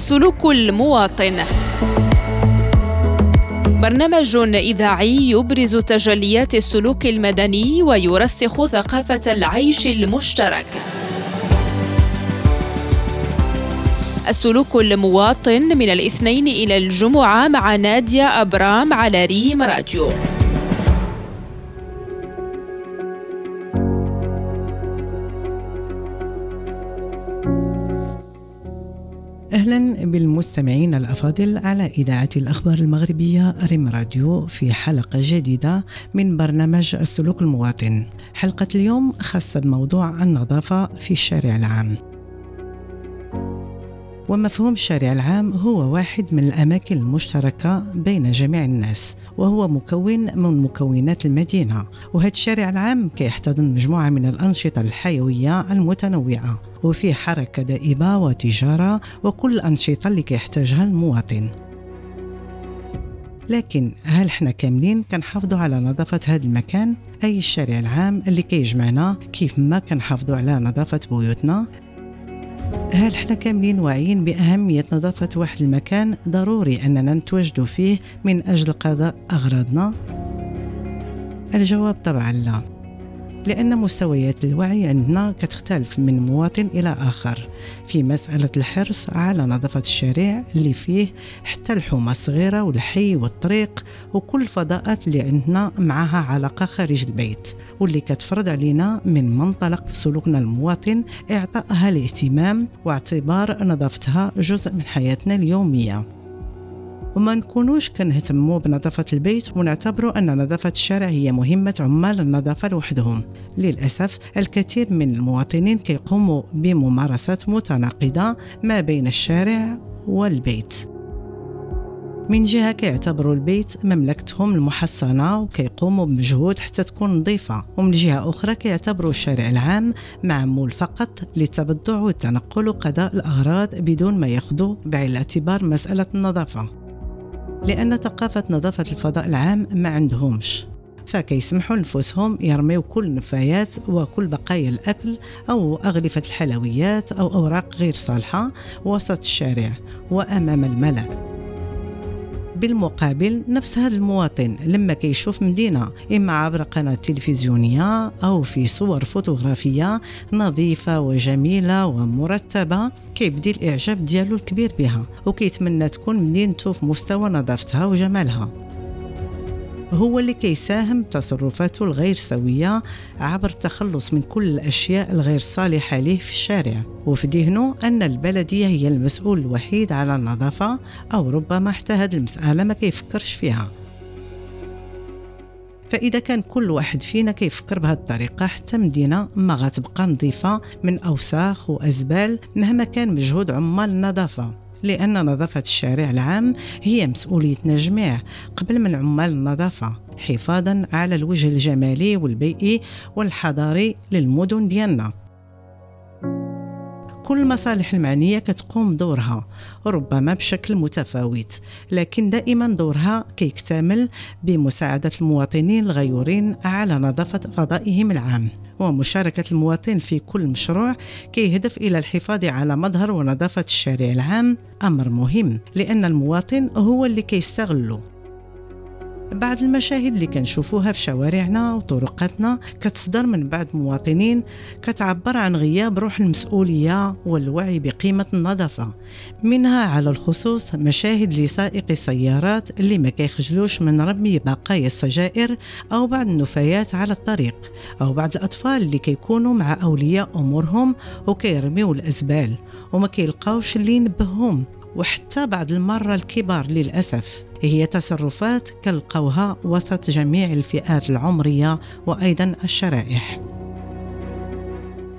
السلوك المواطن برنامج إذاعي يبرز تجليات السلوك المدني ويرسخ ثقافة العيش المشترك. السلوك المواطن من الاثنين إلى الجمعة مع نادية أبرام على ريم راديو. أهلا بالمستمعين الأفاضل على إذاعة الأخبار المغربية ريم راديو في حلقة جديدة من برنامج السلوك المواطن. حلقة اليوم خاصة بموضوع النظافة في الشارع العام. ومفهوم الشارع العام هو واحد من الأماكن المشتركة بين جميع الناس وهو مكون من مكونات المدينة. وهذا الشارع العام كيحتضن مجموعة من الأنشطة الحيوية المتنوعة وفيه حركة دائبة وتجارة وكل الأنشطة اللي كيحتاجها المواطن. لكن هل إحنا كاملين كنحافظوا على نظافة هذا المكان؟ أي الشارع العام اللي كيجمعنا كيف ما كنحافظوا على نظافة بيوتنا؟ هل إحنا كاملين واعيين بأهمية نظافة واحد المكان ضروري أننا نتواجدوا فيه من أجل قضاء أغراضنا؟ الجواب طبعا لا لأن مستويات الوعي عندنا كتختلف من مواطن إلى آخر. في مسألة الحرص على نظافة الشارع اللي فيه حتى الحومة الصغيرة والحي والطريق وكل الفضاءات اللي عندنا معها علاقة خارج البيت. واللي كتفرض علينا من منطلق سلوكنا المواطن إعطائها الاهتمام واعتبار نظافتها جزء من حياتنا اليومية. وما نكونوش كنهتموا بنظافة البيت ونعتبروا أن نظافة الشارع هي مهمة عمال النظافة لوحدهم. للأسف الكثير من المواطنين كيقوموا بممارسات متناقضة ما بين الشارع والبيت. من جهة كيعتبروا البيت مملكتهم المحصنة وكيقوموا بمجهود حتى تكون نظيفة. ومن جهة أخرى كيعتبروا الشارع العام معمول فقط للتبضع والتنقل وقضاء الأغراض بدون ما ياخذوا بعين الاعتبار مسألة النظافة. لأن ثقافة نظافة الفضاء العام ما عندهمش. فكيسمحوا لنفسهم يرميو كل النفايات وكل بقايا الأكل أو أغلفة الحلويات أو أوراق غير صالحة وسط الشارع وأمام الملأ. بالمقابل نفس هذا المواطن لما كيشوف مدينة إما عبر قناة تلفزيونية أو في صور فوتوغرافية نظيفة وجميلة ومرتبة كيبدي الإعجاب ديالو الكبير بها وكيتمنى تكون مدينته في مستوى نظافتها وجمالها. هو اللي كيساهم بتصرفاته الغير سوية عبر التخلص من كل الأشياء الغير صالحة له في الشارع. وفي ذهنه أن البلدية هي المسؤول الوحيد على النظافة أو ربما حتى هذه المسألة ما كيفكرش فيها. فإذا كان كل واحد فينا كيفكر بهذه الطريقة حتى مدينة ما غتبقى نظيفة من أوساخ وأزبال مهما كان مجهود عمال النظافة. لأن نظافة الشارع العام هي مسؤوليتنا جميع قبل من عمال النظافة حفاظا على الوجه الجمالي والبيئي والحضاري للمدن ديالنا. كل المصالح المعنية كتقوم بدورها ربما بشكل متفاوت لكن دائما دورها كيكتمل بمساعدة المواطنين الغيورين على نظافة فضائهم العام. ومشاركة المواطن في كل مشروع كيهدف إلى الحفاظ على مظهر ونظافة الشارع العام. أمر مهم لأن المواطن هو اللي كيستغله. بعض المشاهد اللي كنشوفوها في شوارعنا وطرقاتنا كتصدر من بعض المواطنين كتعبر عن غياب روح المسؤولية والوعي بقيمة النظافة منها على الخصوص مشاهد لسائقي السيارات اللي ما كيخجلوش من رمي بقايا السجائر أو بعض النفايات على الطريق أو بعض الأطفال اللي كيكونوا مع أولياء أمورهم وكيرميو الأزبال وما كيلقاوش اللي ينبههم وحتى بعض المرة الكبار للأسف. هي تصرفات كالقوها وسط جميع الفئات العمرية وأيضا الشرائح.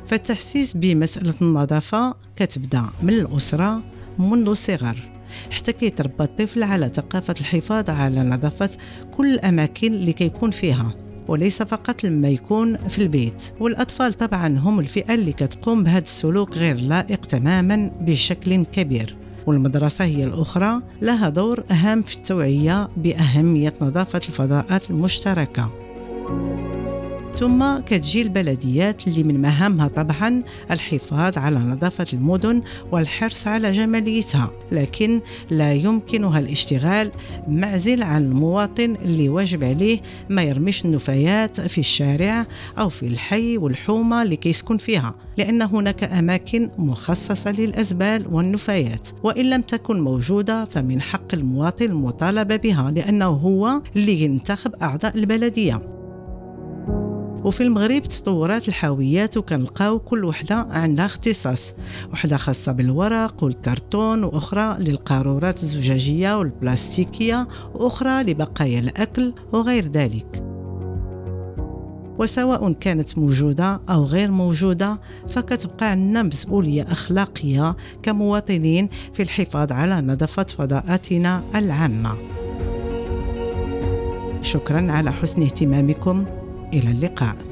فالتحسيس بمسألة النظافة كتبدأ من الأسرة منذ الصغر حتى كيتربى الطفل على ثقافة الحفاظ على نظافة كل الأماكن اللي كيكون فيها وليس فقط لما يكون في البيت. والأطفال طبعا هم الفئة اللي كتقوم بهذا السلوك غير لائق تماما بشكل كبير. والمدرسة هي الأخرى لها دور أهم في التوعية بأهمية نظافة الفضاءات المشتركة. ثم كتجي البلديات اللي من مهامها طبعا الحفاظ على نظافة المدن والحرص على جماليتها لكن لا يمكنها الاشتغال معزل عن المواطن اللي واجب عليه ما يرميش النفايات في الشارع أو في الحي والحومة اللي كيسكن فيها لأن هناك أماكن مخصصة للأزبال والنفايات وإن لم تكن موجودة فمن حق المواطن المطالبة بها لأنه هو اللي ينتخب أعضاء البلدية. وفي المغرب تطورات الحاويات وكنلقاو كل وحدة عندها اختصاص وحدة خاصة بالورق والكرتون وأخرى للقارورات الزجاجية والبلاستيكية وأخرى لبقايا الأكل وغير ذلك. وسواء كانت موجودة أو غير موجودة فكتبقى عندنا مسؤولية أخلاقية كمواطنين في الحفاظ على نظافة فضاءاتنا العامة. شكرا على حسن اهتمامكم. إلى اللقاء.